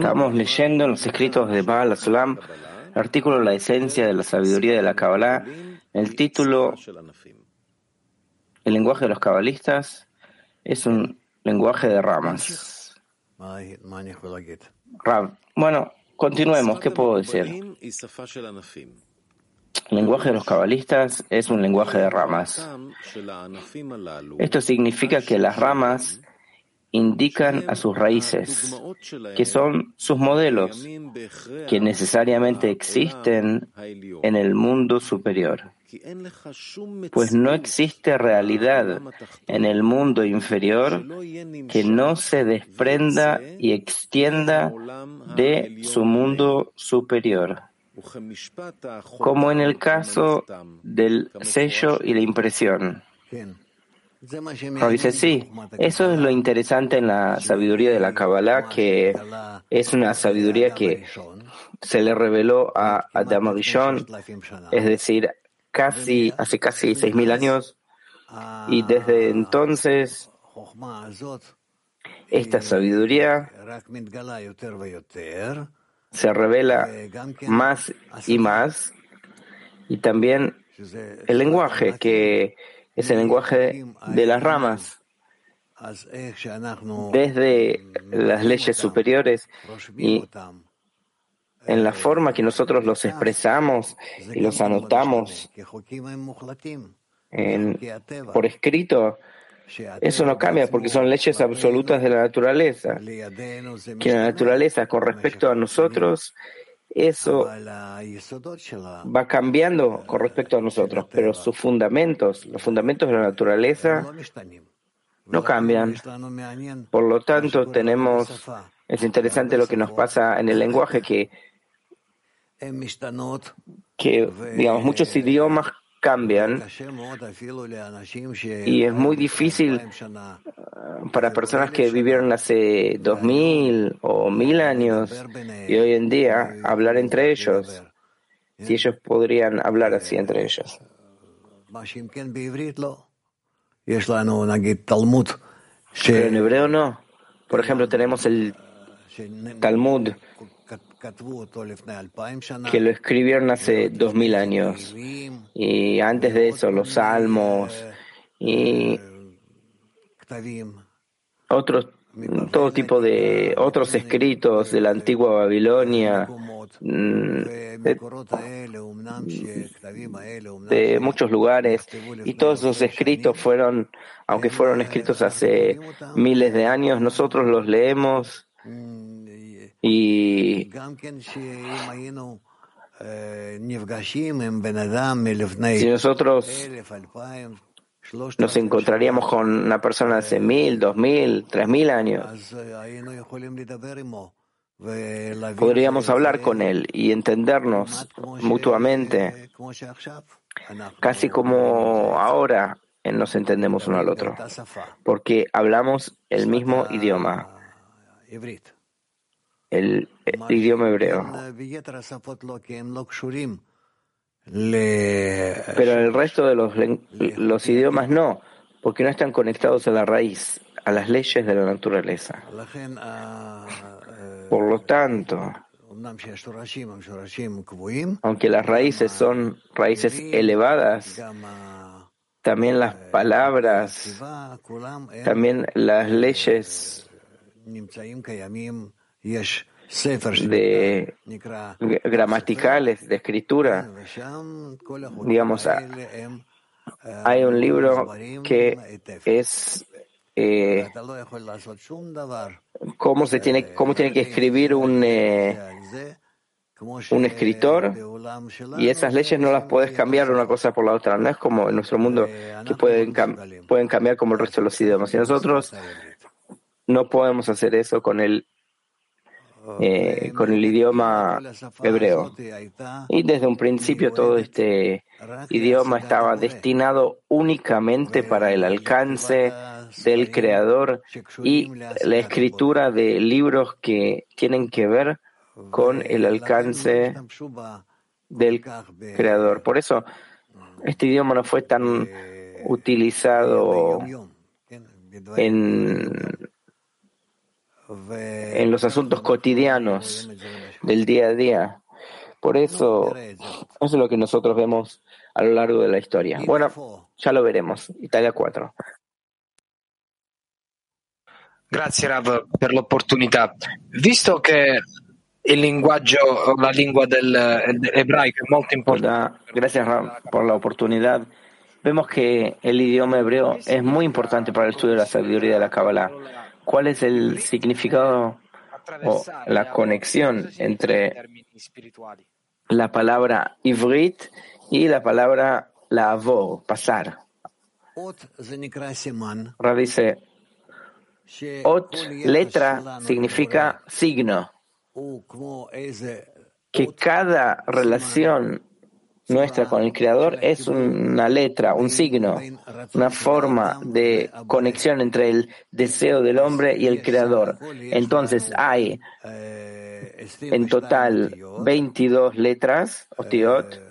Estamos leyendo en los escritos de Baal Asulam el artículo La esencia de la sabiduría de la Kabbalah, el título El lenguaje de los cabalistas es un lenguaje de ramas. Bueno, continuemos. ¿Qué puedo decir? El lenguaje de los cabalistas es un lenguaje de ramas. Esto significa que las ramas indican a sus raíces, que son sus modelos, que necesariamente existen en el mundo superior. Pues no existe realidad en el mundo inferior que no se desprenda y extienda de su mundo superior como en el caso del sello y la impresión. Dice, sí, eso es lo interesante en la sabiduría de la Kabbalah, que es una sabiduría que se le reveló a Adam Rishon, es decir, casi, hace casi seis mil años, y desde entonces esta sabiduría se revela más y más, y también el lenguaje, que es el lenguaje de las ramas, desde las leyes superiores y en la forma que nosotros los expresamos y los anotamos por escrito, eso no cambia porque son leyes absolutas de la naturaleza. Que la naturaleza con respecto a nosotros, eso va cambiando con respecto a nosotros, pero sus fundamentos, los fundamentos de la naturaleza, no cambian. Por lo tanto, tenemos, es interesante lo que nos pasa en el lenguaje, que, que digamos, muchos idiomas cambian y es muy difícil uh, para personas que vivieron hace dos mil o mil años y hoy en día hablar entre ellos, si ellos podrían hablar así entre ellos. Pero en hebreo no. Por ejemplo, tenemos el Talmud que lo escribieron hace dos mil años. Y antes de eso, los salmos y otros, todo tipo de otros escritos de la antigua Babilonia, mm, de, muchos lugares, y todos esos escritos fueron, aunque fueron escritos hace miles de años, nosotros los leemos y si nosotros nos encontraríamos con una persona hace mil, dos mil, tres mil años, podríamos hablar con él y entendernos mutuamente, casi como ahora nos entendemos uno al otro, porque hablamos el mismo idioma el, idioma hebreo. Pero el resto de los, los idiomas no, porque no están conectados a la raíz, a las leyes de la naturaleza. Por lo tanto, aunque las raíces son raíces elevadas, también las palabras, también las leyes de gramaticales, de escritura. Digamos, hay un libro que es eh, cómo se tiene cómo tiene que escribir un eh, un escritor y esas leyes no las puedes cambiar una cosa por la otra. No es como en nuestro mundo que pueden pueden cambiar como el resto de los idiomas. Y nosotros no podemos hacer eso con el eh, con el idioma hebreo. Y desde un principio todo este idioma estaba destinado únicamente para el alcance del creador y la escritura de libros que tienen que ver con el alcance del creador. Por eso este idioma no fue tan utilizado en en los asuntos cotidianos del día a día. Por eso, eso es lo que nosotros vemos a lo largo de la historia. Bueno, ya lo veremos. Italia 4. Grazie Rav per l'opportunità. Visto che il linguaggio, la lingua del, ebraico è molto importante. Gracias Rav por la oportunidad. Vemos que el idioma hebreo es muy importante para el estudio de la sabiduría de la Kabbalah. ¿Cuál es el significado o la conexión entre la palabra ivrit y la palabra lavor, pasar? Rav dice, ot, letra, significa signo. Que cada relación nuestra con el Creador es una letra, un signo, una forma de conexión entre el deseo del hombre y el Creador. Entonces hay en total 22 letras, otiot,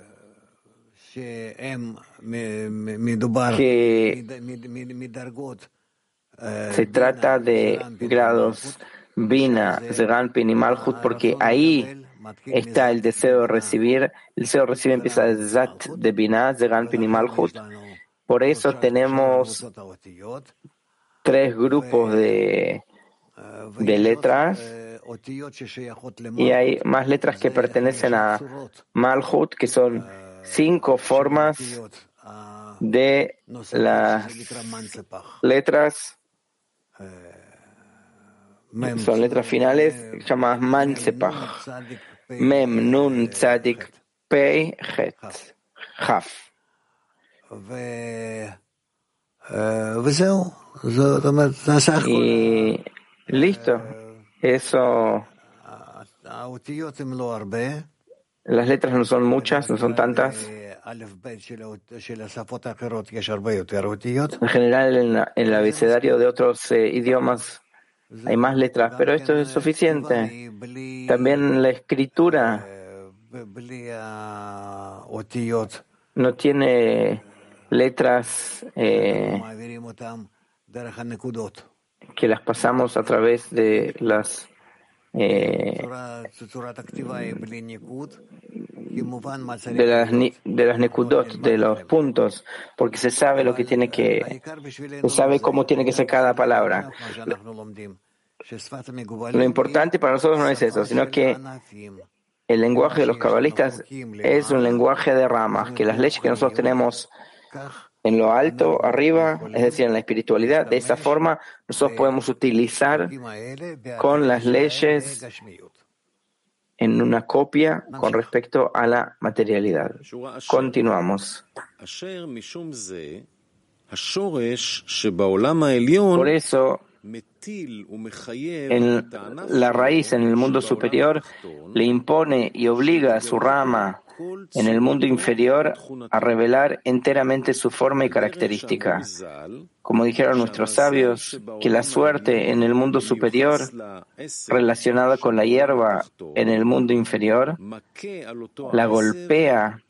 que se trata de grados Bina, Zeranpin y Malhut, porque ahí está el deseo de recibir. El deseo de recibir empieza de Zat de Binah, Zeranpin y Malhut. Por eso tenemos tres grupos de, de letras y hay más letras que pertenecen a Malhut, que son cinco formas de las letras son letras finales llamadas Mansepach. Mem, Nun, Tzadik, Pei, Het, Haf. Y listo. Eso. Las letras no son muchas, no son tantas. En general, en, el abecedario de otros eh, idiomas hay más letras, pero esto es suficiente. También la escritura no tiene letras eh, que las pasamos a través de las eh, de las, de las nekudot, de los puntos, porque se sabe lo que tiene que, se sabe cómo tiene que ser cada palabra. Lo importante para nosotros no es eso, sino que el lenguaje de los cabalistas es un lenguaje de ramas, que las leyes que nosotros tenemos en lo alto, arriba, es decir, en la espiritualidad, de esa forma nosotros podemos utilizar con las leyes en una copia con respecto a la materialidad. Continuamos. Por eso, en la raíz en el mundo superior le impone y obliga a su rama en el mundo inferior a revelar enteramente su forma y característica. Como dijeron nuestros sabios, que la suerte en el mundo superior, relacionada con la hierba en el mundo inferior, la golpea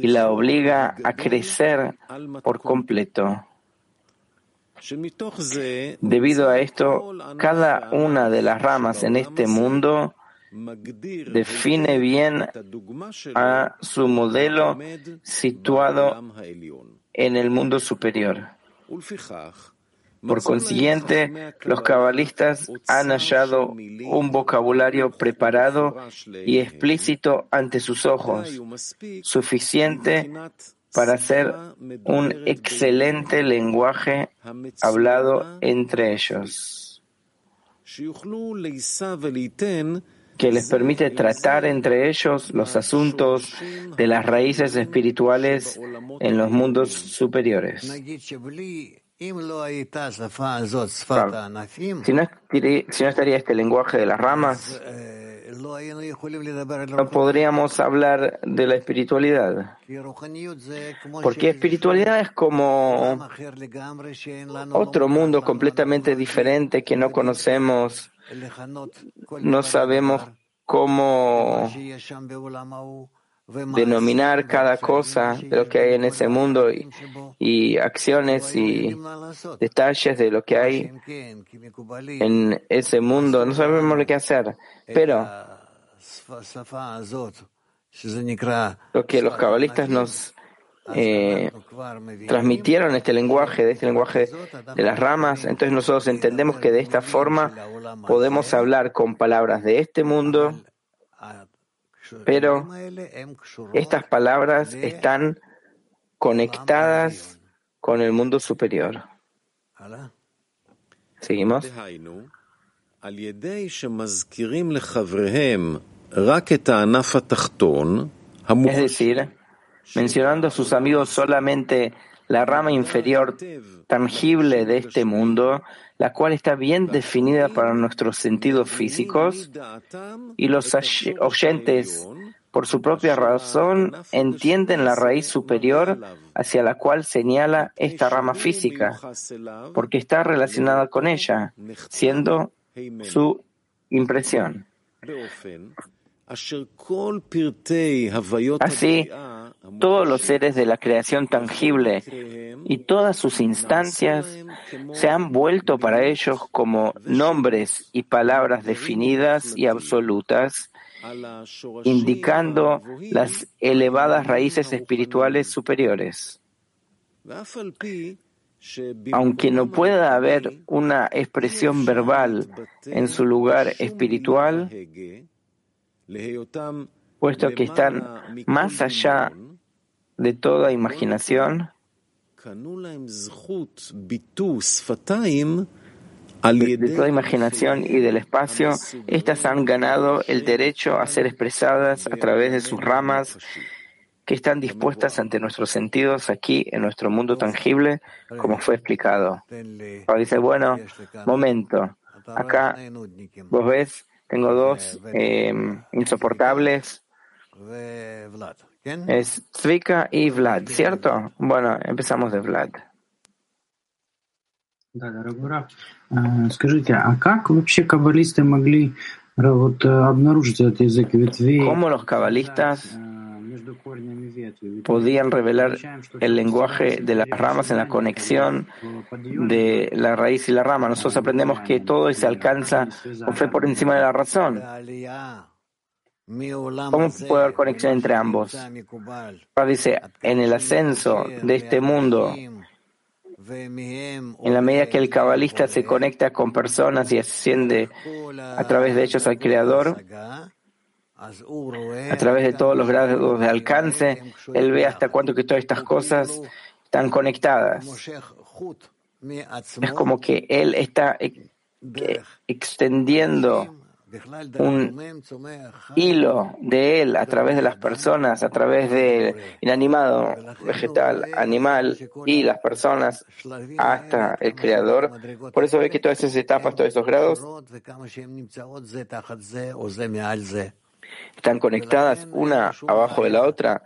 y la obliga a crecer por completo. Debido a esto, cada una de las ramas en este mundo define bien a su modelo situado en el mundo superior. Por consiguiente, los cabalistas han hallado un vocabulario preparado y explícito ante sus ojos, suficiente para hacer un excelente lenguaje hablado entre ellos que les permite tratar entre ellos los asuntos de las raíces espirituales en los mundos superiores. Si no, si no estaría este lenguaje de las ramas, no podríamos hablar de la espiritualidad. Porque espiritualidad es como otro mundo completamente diferente que no conocemos, no sabemos cómo denominar cada cosa de lo que hay en ese mundo y, y, acciones y detalles de lo que hay en ese mundo. No sabemos lo que hacer, pero lo que los cabalistas nos eh, transmitieron este lenguaje, de este lenguaje de las ramas, entonces nosotros entendemos que de esta forma podemos hablar con palabras de este mundo, pero estas palabras están conectadas con el mundo superior. Seguimos. Es decir, mencionando a sus amigos solamente la rama inferior tangible de este mundo, la cual está bien definida para nuestros sentidos físicos, y los oyentes, por su propia razón, entienden la raíz superior hacia la cual señala esta rama física, porque está relacionada con ella, siendo su impresión. Así, todos los seres de la creación tangible y todas sus instancias se han vuelto para ellos como nombres y palabras definidas y absolutas, indicando las elevadas raíces espirituales superiores. Aunque no pueda haber una expresión verbal en su lugar espiritual, puesto que están más allá de toda imaginación, de toda imaginación y del espacio, estas han ganado el derecho a ser expresadas a través de sus ramas que están dispuestas ante nuestros sentidos aquí en nuestro mundo tangible, como fue explicado. Ahora dice, bueno, momento, acá vos ves, tengo dos eh, insoportables es Zvika y Vlad, ¿cierto? Bueno, empezamos de Vlad. ¿Cómo los cabalistas podían revelar el lenguaje de las ramas en la conexión de la raíz y la rama? Nosotros aprendemos que todo se alcanza con fe por encima de la razón. ¿Cómo puede haber conexión entre ambos? Dice, en el ascenso de este mundo, en la medida que el cabalista se conecta con personas y asciende a través de ellos al Creador, a través de todos los grados de alcance, él ve hasta cuánto que todas estas cosas están conectadas. Es como que él está extendiendo un hilo de él a través de las personas, a través del inanimado, vegetal, animal y las personas hasta el creador. Por eso ve que todas esas etapas, todos esos grados están conectadas una abajo de la otra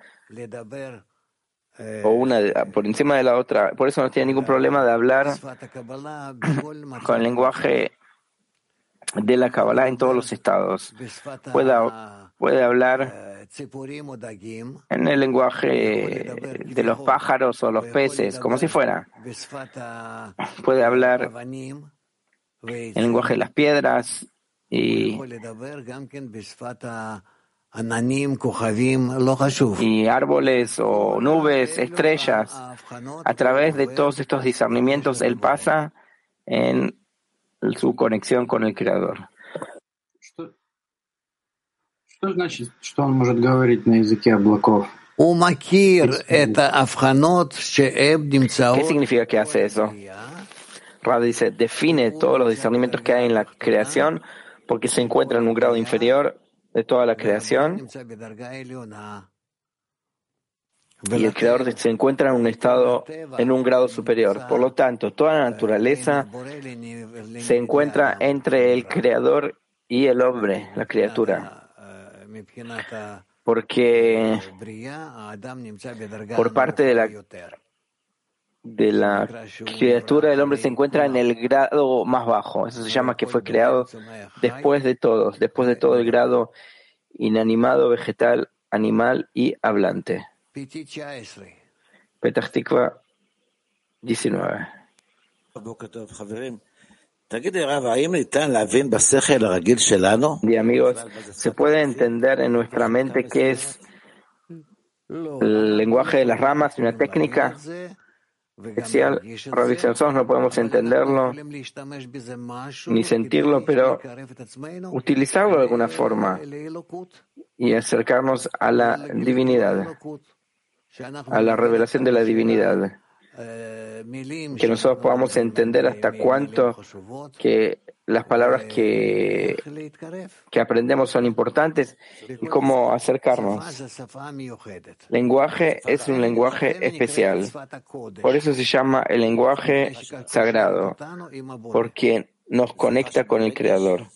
o una por encima de la otra. Por eso no tiene ningún problema de hablar con el lenguaje de la Kabbalah en todos los estados. Puede, hablar en el lenguaje de los pájaros o los peces, como si fuera. Puede hablar en el lenguaje de las piedras y y árboles o nubes, estrellas. A través de todos estos discernimientos, él pasa en su conexión con el Creador. ¿Qué significa que hace eso? Rad dice, define todos los discernimientos que hay en la creación porque se encuentra en un grado inferior de toda la creación y el creador se encuentra en un estado, en un grado superior. Por lo tanto, toda la naturaleza se encuentra entre el creador y el hombre, la criatura. Porque por parte de la, criatura, el hombre se encuentra en el grado más bajo. Eso se llama que fue creado después de todos, después de todo el grado inanimado, vegetal animal y hablante. Petah Tikva 19. Y amigos, ¿se puede entender en nuestra mente qué es el lenguaje de las ramas, una técnica especial? Nosotros no podemos entenderlo ni sentirlo, pero utilizarlo de alguna forma y acercarnos a la divinidad, a la revelación de la divinidad que nosotros podamos entender hasta cuánto que las palabras que, que aprendemos son importantes y cómo acercarnos. Lenguaje es un lenguaje especial. Por eso se llama el lenguaje sagrado, porque nos conecta con el Creador.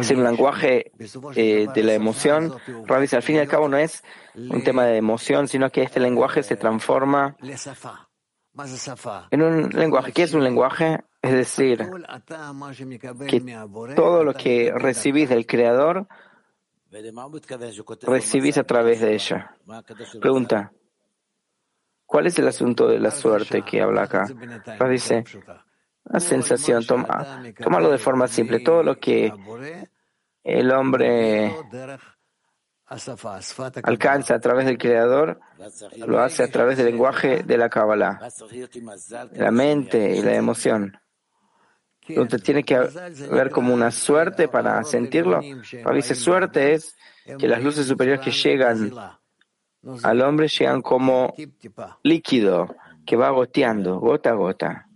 Es el lenguaje eh, de la emoción. Rabbi, al fin y al cabo no es un tema de emoción, sino que este lenguaje se transforma en un lenguaje. ¿Qué es un lenguaje? Es decir, que todo lo que recibís del Creador, recibís a través de ella. Pregunta, ¿cuál es el asunto de la suerte que habla acá? dice, la sensación, toma, tómalo de forma simple. Todo lo que el hombre alcanza a través del Creador, lo hace a través del lenguaje de la Kabbalah, la mente y la emoción. Entonces tiene que ver como una suerte para sentirlo. Para dice suerte es que las luces superiores que llegan al hombre llegan como líquido que va goteando, gota a gota.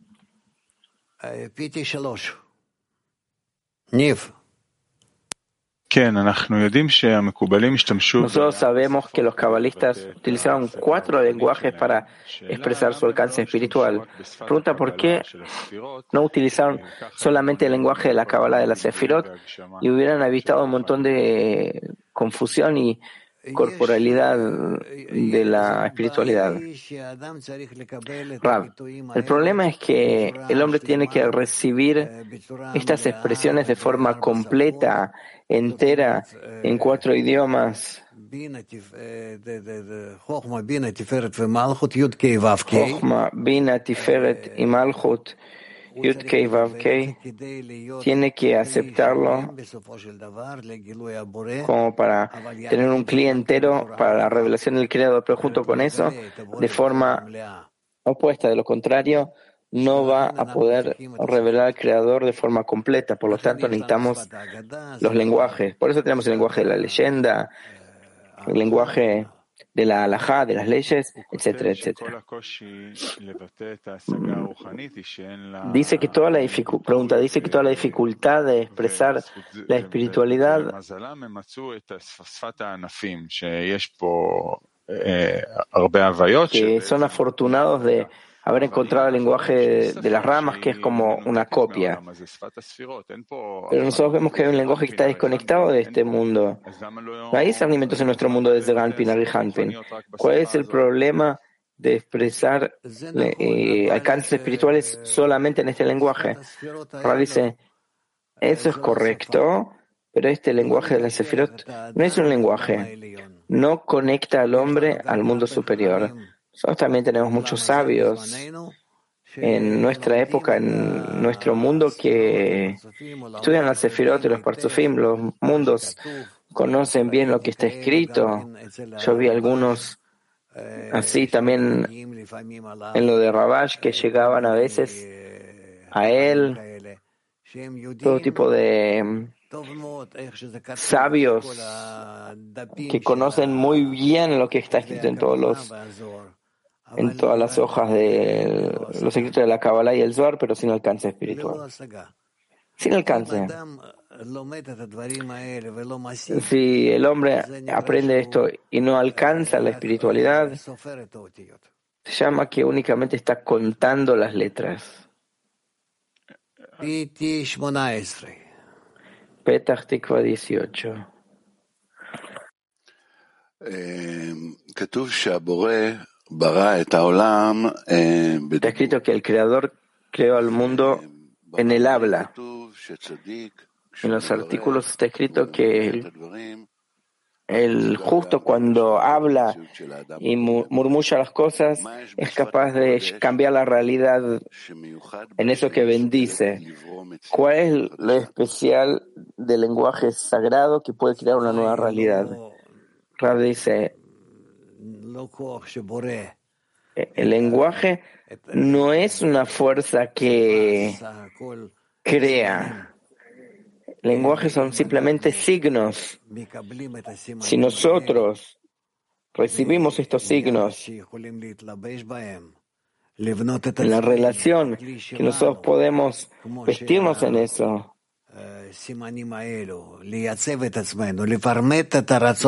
Nosotros sabemos que los cabalistas utilizaron cuatro lenguajes para expresar su alcance espiritual. Pregunta por qué no utilizaron solamente el lenguaje de la cabala de la Sefirot y hubieran evitado un montón de confusión y corporalidad de la espiritualidad. el problema es que el hombre tiene que recibir estas expresiones de forma completa, entera, en cuatro idiomas. Jochma, Bina, Tiferet y Malchut tiene que aceptarlo como para tener un cliente entero para la revelación del Creador, pero junto con eso, de forma opuesta, de lo contrario, no va a poder revelar al Creador de forma completa. Por lo tanto, necesitamos los lenguajes. Por eso tenemos el lenguaje de la leyenda, el lenguaje de la halajá, de las leyes, etcétera, etcétera. Mm. Dice que toda la pregunta, dice que toda la dificultad de expresar la espiritualidad que son afortunados de haber encontrado el lenguaje de las ramas que es como una copia. Pero nosotros vemos que hay un lenguaje que está desconectado de este mundo. No hay alimentos en nuestro mundo desde Ganpin a Hanpin. ¿Cuál es el problema de expresar eh, alcances espirituales solamente en este lenguaje? Ahora dice, eso es correcto, pero este lenguaje de la Sefirot no es un lenguaje. No conecta al hombre al mundo superior. Nosotros también tenemos muchos sabios en nuestra época, en nuestro mundo, que estudian la Sefirot los Parzufim, los mundos, conocen bien lo que está escrito. Yo vi algunos así también en lo de Rabash que llegaban a veces a él, todo tipo de sabios que conocen muy bien lo que está escrito en todos los en todas las hojas de los secretos de la Kabbalah y el Zohar, pero sin alcance espiritual. Sin alcance. Si el hombre aprende esto y no alcanza la espiritualidad, se llama que únicamente está contando las letras. Petach Tikva 18. Está escrito que el Creador creó al mundo en el habla. En los artículos está escrito que el justo cuando habla y murmulla las cosas es capaz de cambiar la realidad en eso que bendice. ¿Cuál es lo especial del lenguaje sagrado que puede crear una nueva realidad? Rab dice, el lenguaje no es una fuerza que crea. Lenguajes son simplemente signos. Si nosotros recibimos estos signos en la relación, que nosotros podemos vestirnos en eso,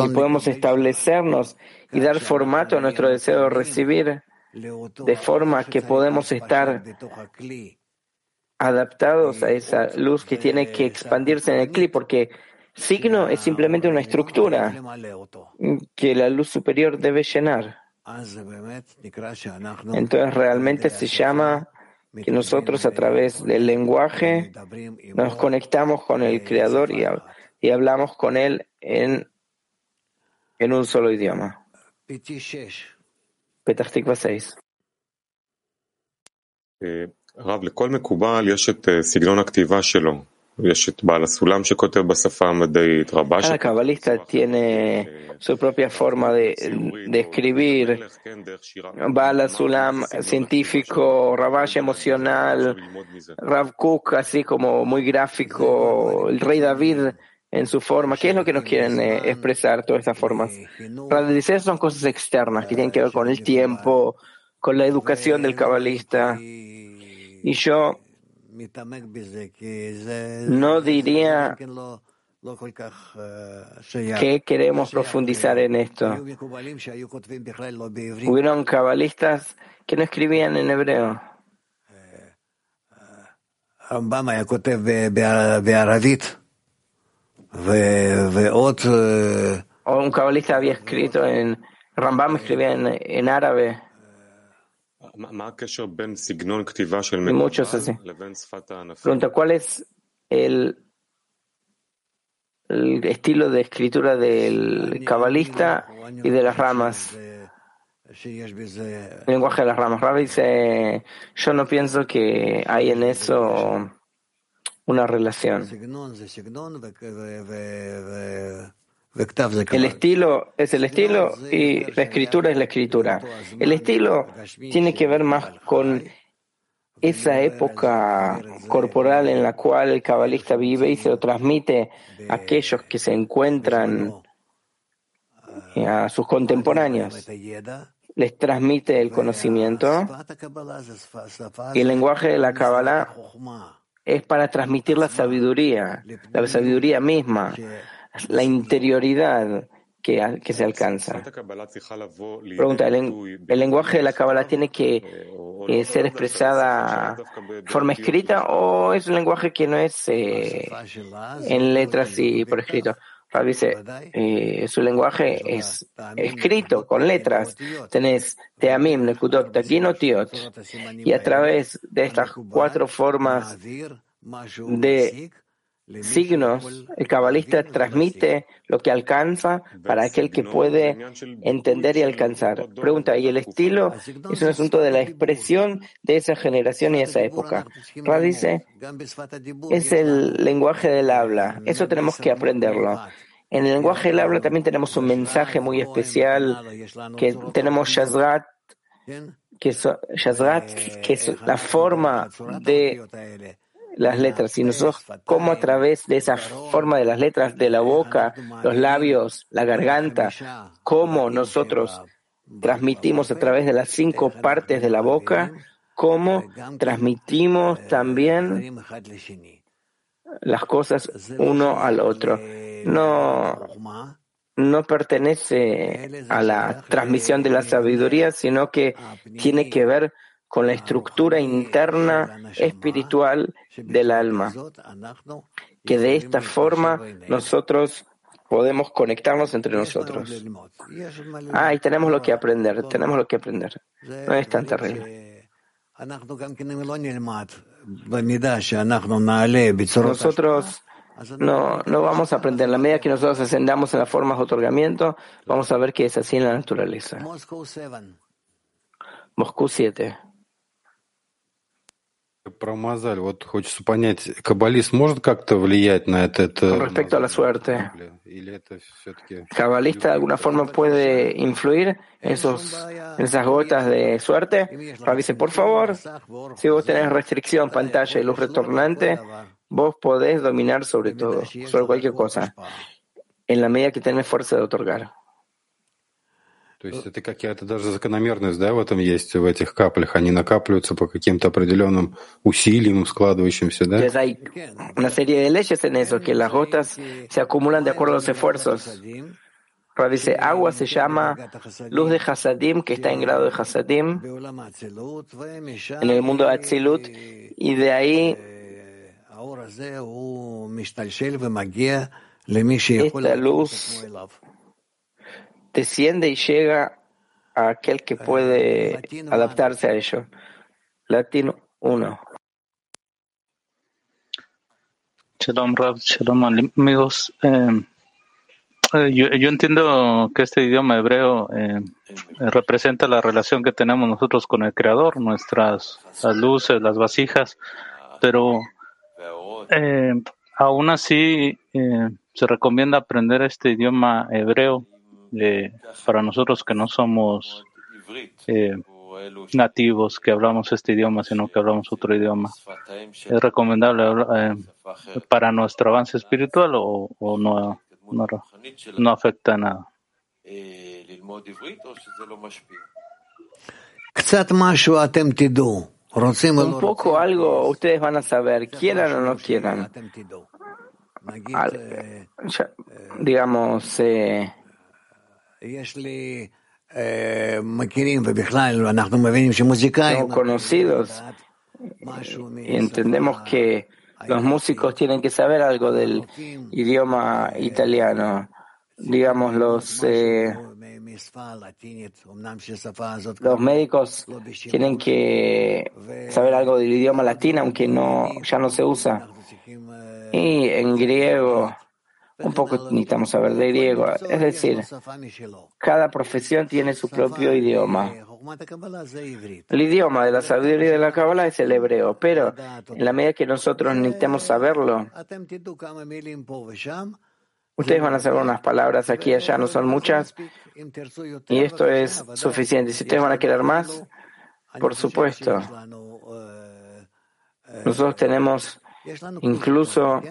y podemos establecernos y dar formato a nuestro deseo de recibir, de forma que podemos estar adaptados a esa luz que tiene que expandirse en el clip, porque signo es simplemente una estructura que la luz superior debe llenar. Entonces realmente se llama que nosotros a través del lenguaje nos conectamos con el Creador y, y hablamos con Él en, en un solo idioma. Petah 6. רב, לכל מקובל יש את סגנון הכתיבה שלו. Cada cabalista tiene su propia forma de, de escribir. Bala Sulam, científico, Rabash emocional, Rav Kuk, así como muy gráfico, el rey David en su forma. ¿Qué es lo que nos quieren eh, expresar todas estas formas? Radicales son cosas externas que tienen que ver con el tiempo, con la educación del cabalista. Y yo no diría que queremos profundizar en esto. Hubieron cabalistas que no escribían en hebreo. O un cabalista había escrito en Rambam escribía en árabe. Y muchos así. Pregunta, ¿cuál es el, el estilo de escritura del cabalista y de las ramas? El lenguaje de las ramas. Rabbi dice, yo no pienso que hay en eso una relación. El estilo es el estilo y la escritura es la escritura. El estilo tiene que ver más con esa época corporal en la cual el cabalista vive y se lo transmite a aquellos que se encuentran a sus contemporáneos. Les transmite el conocimiento y el lenguaje de la Kabbalah es para transmitir la sabiduría, la sabiduría misma la interioridad que, que se alcanza. Pregunta, ¿el, lenguaje de la Kabbalah tiene que eh, ser expresada forma escrita o es un lenguaje que no es eh, en letras y por escrito? dice, eh, su lenguaje es escrito con letras. Tenés Teamim, Nekudot, Takin Tiot. Y a través de estas cuatro formas de signos, el cabalista transmite lo que alcanza para aquel que puede entender y alcanzar. Pregunta, ¿y el estilo es un asunto de la expresión de esa generación y esa época? Ra dice, es el lenguaje del habla, eso tenemos que aprenderlo. En el lenguaje del habla también tenemos un mensaje muy especial, que tenemos Shazrat, que que es la forma de las letras, y nosotros cómo a través de esa forma de las letras de la boca, los labios, la garganta, cómo nosotros transmitimos a través de las cinco partes de la boca, cómo transmitimos también las cosas uno al otro. No, no pertenece a la transmisión de la sabiduría, sino que tiene que ver con la estructura interna espiritual del alma, que de esta forma nosotros podemos conectarnos entre nosotros. Ah, tenemos lo que aprender, tenemos lo que aprender. No es tan terrible. Nosotros no, no vamos a aprender. En la medida que nosotros ascendamos en las formas de otorgamiento, vamos a ver que es así en la naturaleza. Moscú 7. Промазали. Вот хочется понять, каббалист может как-то влиять на это? Con respecto a la suerte, ¿cabalista de alguna forma puede influir en, esos, en esas gotas de suerte? Rabbi dice, por favor, si vos tenés restricción, pantalla y luz retornante, vos podés dominar sobre todo, sobre cualquier cosa, en la medida que tenés fuerza de otorgar. То есть это какая-то даже закономерность, да, в этом есть, в этих каплях. Они накапливаются по каким-то определенным усилиям, складывающимся, да? Hay una serie de leyes en eso, que las gotas se acumulan de acuerdo a los esfuerzos. Rabbi dice, agua se llama luz de Hasadim, que está en grado de Hasadim, en el mundo de Atzilut, y de ahí esta luz desciende y llega a aquel que puede adaptarse a ello. Latino 1. Shalom Rab, shalom amigos. Eh, eh, yo, yo, entiendo que este idioma hebreo eh, representa la relación que tenemos nosotros con el Creador, nuestras las luces, las vasijas, pero eh, aún así se recomienda aprender este idioma hebreo eh, para nosotros que no somos eh, nativos, que hablamos este idioma, sino que hablamos otro idioma. ¿Es recomendable eh, para nuestro avance espiritual o, o no, no, no afecta nada? Un poco algo ustedes van a saber, quieran o no quieran. Al, ya, digamos, eh, somos conocidos y entendemos que los músicos tienen que saber algo del idioma italiano. Digamos, los, eh, los médicos tienen que saber algo del idioma latino, aunque no, ya no se usa. Y en griego un poco necesitamos saber de griego. Es decir, cada profesión tiene su propio idioma. El idioma de la sabiduría de la Kabbalah es el hebreo, pero en la medida que nosotros necesitamos saberlo, ustedes van a saber unas palabras aquí y allá, no son muchas, y esto es suficiente. Si ustedes van a querer más, por supuesto. Nosotros tenemos incluso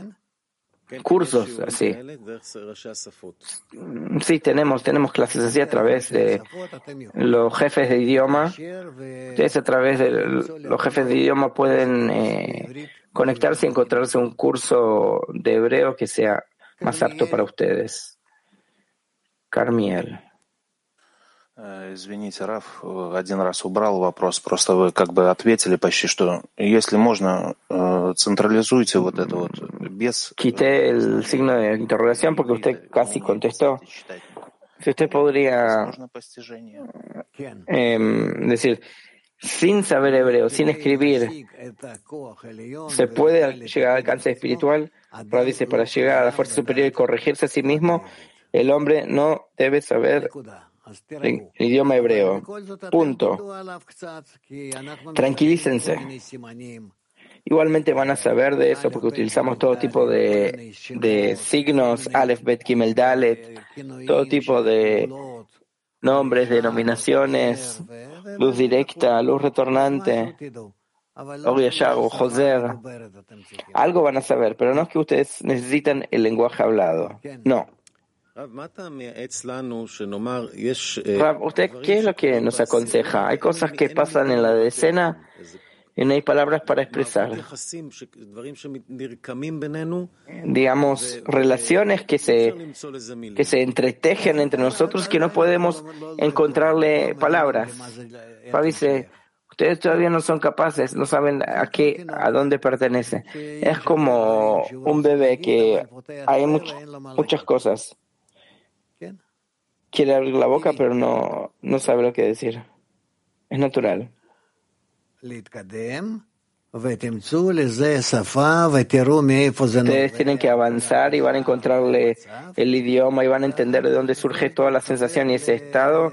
cursos así. Sí, tenemos, tenemos clases así a través de los jefes de idioma. Ustedes a través de los jefes de idioma pueden eh, conectarse y encontrarse un curso de hebreo que sea más apto para ustedes. Carmiel. Извините, Раф, один раз убрал вопрос, просто вы как бы ответили почти, что если можно, centralizуйте вот это вот без... Quité el signo de interrogación porque usted casi contestó. Si usted podría eh, decir, sin saber hebreo, sin escribir, ¿se puede llegar al alcance espiritual? Pero dice, para llegar a la fuerza superior y corregirse a sí mismo, el hombre no debe saber en idioma hebreo. Punto. Tranquilícense. Igualmente van a saber de eso porque utilizamos todo tipo de, de signos, Aleph, Bet, Gimel, Dalet, todo tipo de nombres, denominaciones, luz directa, luz retornante, o Joser. Algo van a saber, pero no es que ustedes necesitan el lenguaje hablado. No. ¿Usted qué es lo que nos aconseja? Hay cosas que pasan en la decena y no hay palabras para expresar. Digamos, relaciones que se, que se entretejen entre nosotros que no podemos encontrarle palabras. dice, ustedes todavía no son capaces, no saben a qué, a dónde pertenece. Es como un bebé que hay muchas cosas quiere abrir la boca, pero no, no sabe lo que decir. Es natural. Ustedes tienen que avanzar y van a encontrarle el idioma y van a entender de dónde surge toda la sensación y ese estado.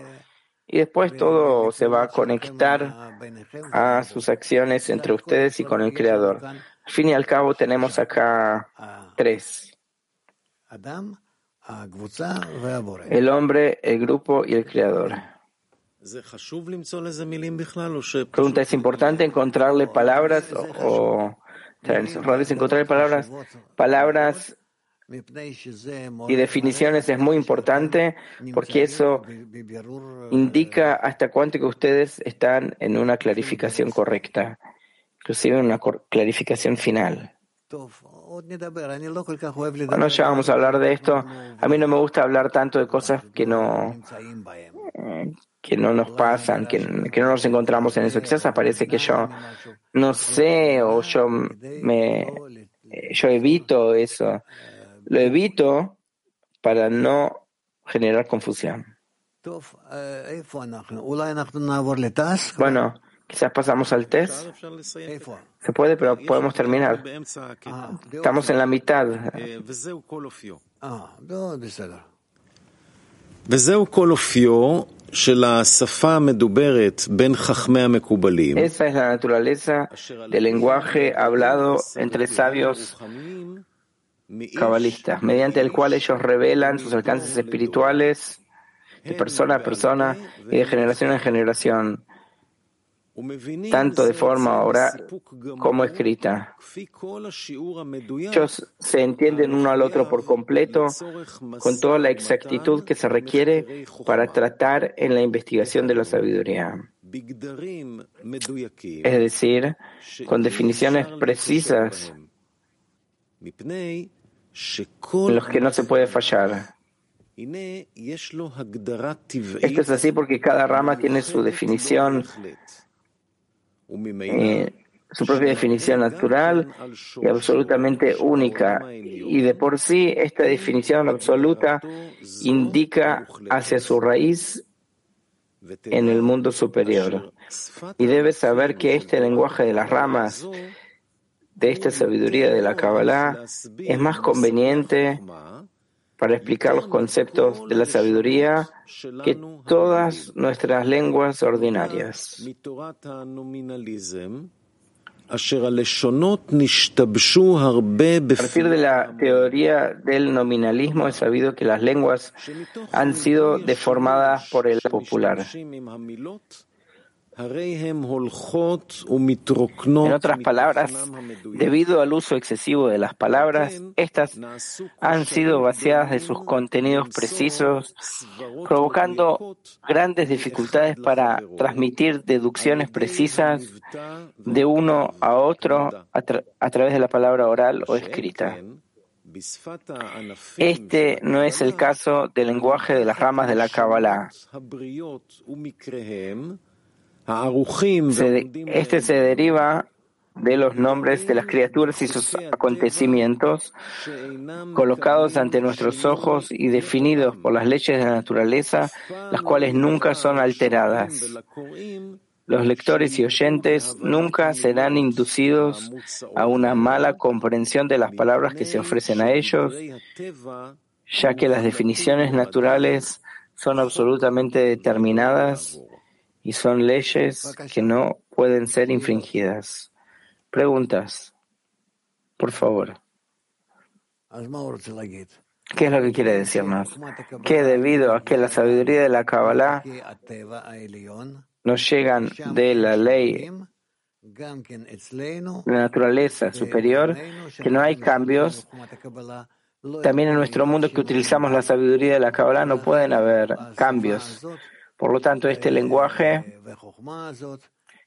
Y después todo se va a conectar a sus acciones entre ustedes y con el Creador. Al fin y al cabo tenemos acá tres. El hombre, el grupo y el Creador. Pregunta, ¿es importante encontrarle palabras o, encontrarle palabras? Palabras y definiciones es muy importante porque eso indica hasta cuánto que ustedes están en una clarificación correcta, inclusive en una clarificación final. Bueno, ya vamos a hablar de esto. A mí no me gusta hablar tanto de cosas que no, que no nos pasan, que, no nos encontramos en eso. Quizás aparece que yo no sé o yo me yo evito eso. Lo evito para no generar confusión. Bueno, quizás pasamos al test. Se puede, pero podemos terminar. Estamos en la mitad. Esa es la naturaleza del lenguaje hablado entre sabios cabalistas, mediante el cual ellos revelan sus alcances espirituales de persona a persona y de generación en generación tanto de forma oral como escrita. Ellos se entienden uno al otro por completo con toda la exactitud que se requiere para tratar en la investigación de la sabiduría. Es decir, con definiciones precisas en los que no se puede fallar. Esto es así porque cada rama tiene su definición eh, su propia definición natural y absolutamente única. Y de por sí, esta definición absoluta indica hacia su raíz en el mundo superior. Y debe saber que este lenguaje de las ramas, de esta sabiduría de la Kabbalah, es más conveniente para explicar los conceptos de la sabiduría que todas nuestras lenguas ordinarias. A partir de la teoría del nominalismo es sabido que las lenguas han sido deformadas por el popular. En otras palabras, debido al uso excesivo de las palabras, estas han sido vaciadas de sus contenidos precisos, provocando grandes dificultades para transmitir deducciones precisas de uno a otro a, través de la palabra oral o escrita. Este no es el caso del lenguaje de las ramas de la Kabbalah este se deriva de los nombres de las criaturas y sus acontecimientos colocados ante nuestros ojos y definidos por las leyes de la naturaleza, las cuales nunca son alteradas. Los lectores y oyentes nunca serán inducidos a una mala comprensión de las palabras que se ofrecen a ellos, ya que las definiciones naturales son absolutamente determinadas y son leyes que no pueden ser infringidas. Preguntas, por favor. ¿Qué es lo que quiere decirnos? Que debido a que la sabiduría de la Kabbalah nos llegan de la ley de la naturaleza superior, que no hay cambios, también en nuestro mundo que utilizamos la sabiduría de la Kabbalah no pueden haber cambios. Por lo tanto, este lenguaje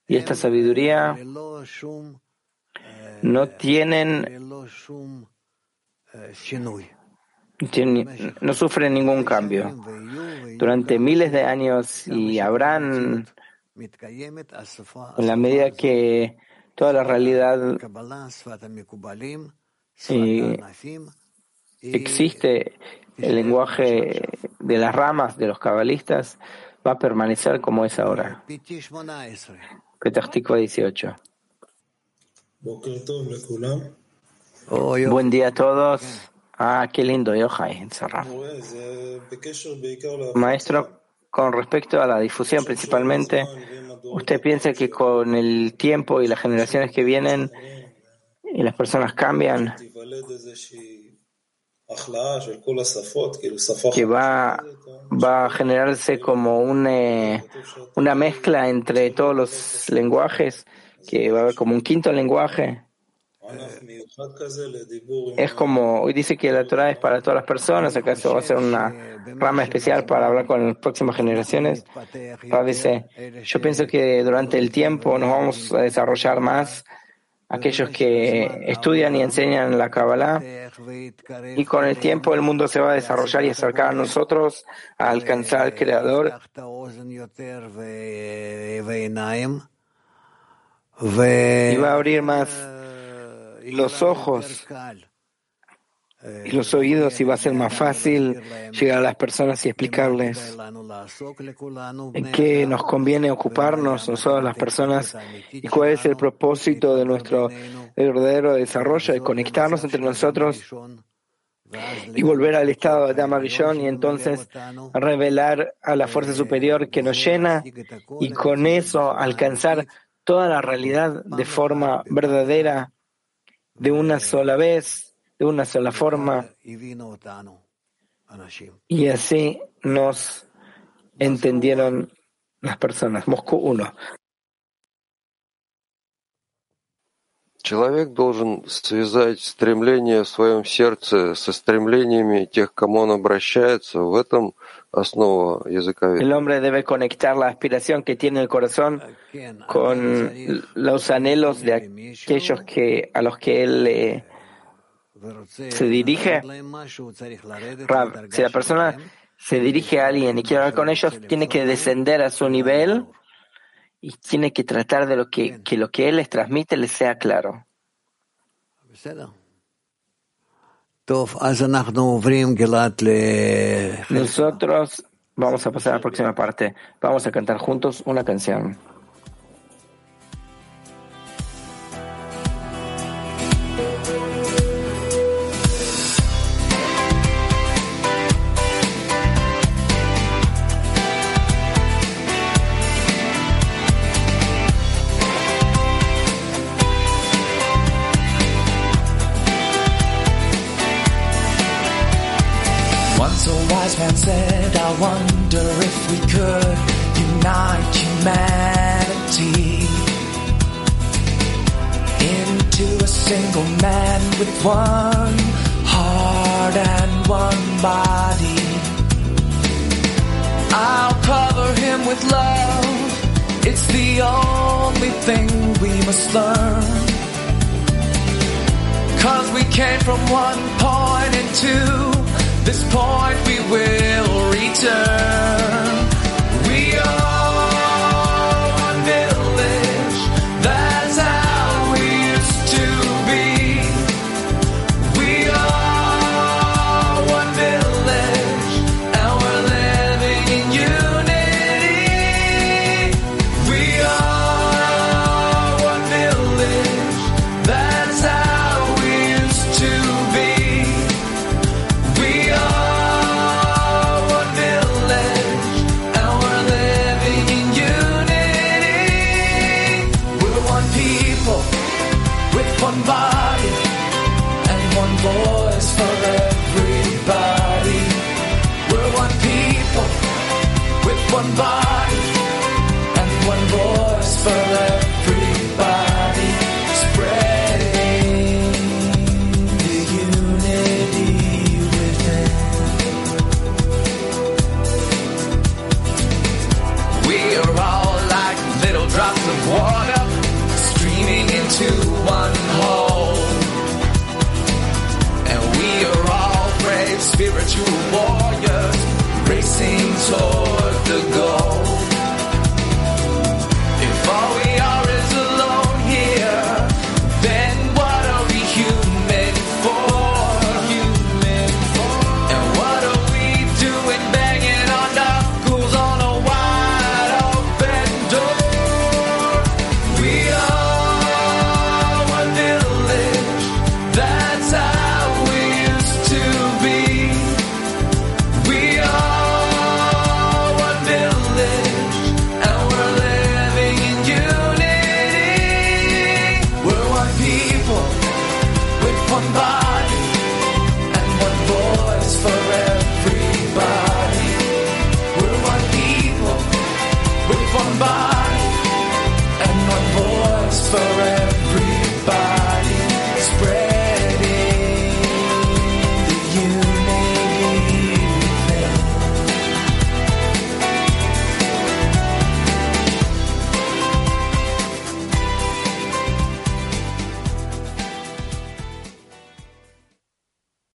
y esta sabiduría no tienen, no sufren ningún cambio. Durante miles de años y habrán, en la medida que toda la realidad existe el lenguaje de las ramas de los cabalistas, va a permanecer como es ahora. Petah 18. Buen día a todos. Ah, qué lindo, Yohai, Maestro, con respecto a la difusión principalmente, ¿usted piensa que con el tiempo y las generaciones que vienen y las personas cambian, que va, va a generarse como una, una mezcla entre todos los lenguajes, que va a haber como un quinto lenguaje? Es como, hoy dice que la Torah es para todas las personas, ¿acaso va a ser una rama especial para hablar con las próximas generaciones? dice, yo pienso que durante el tiempo nos vamos a desarrollar más aquellos que estudian y enseñan la Kabbalah y con el tiempo el mundo se va a desarrollar y acercar a nosotros a alcanzar al Creador. Y va a abrir más los ojos y los oídos y va a ser más fácil llegar a las personas y explicarles en qué nos conviene ocuparnos nosotros las personas y cuál es el propósito de nuestro verdadero desarrollo, de conectarnos entre nosotros y volver al estado de Damavishon y entonces revelar a la fuerza superior que nos llena y con eso alcanzar toda la realidad de forma verdadera de una sola vez, de una sola forma. Y así nos entendieron las personas. Moscú 1. Человек должен связать стремление в своем сердце со стремлениями тех, к кому он обращается. В этом основа языка. El hombre debe conectar la aspiración que tiene el corazón con los anhelos de aquellos que, a los que él eh, se dirige. si la persona se dirige a alguien y quiere hablar con ellos, tiene que descender a su nivel y tiene que tratar de lo que, que lo que él les transmite les sea claro. Nosotros vamos a pasar a la próxima parte. Vamos a cantar juntos una canción. Cause we came from one point point into this point we will return. spiritual warriors racing towards.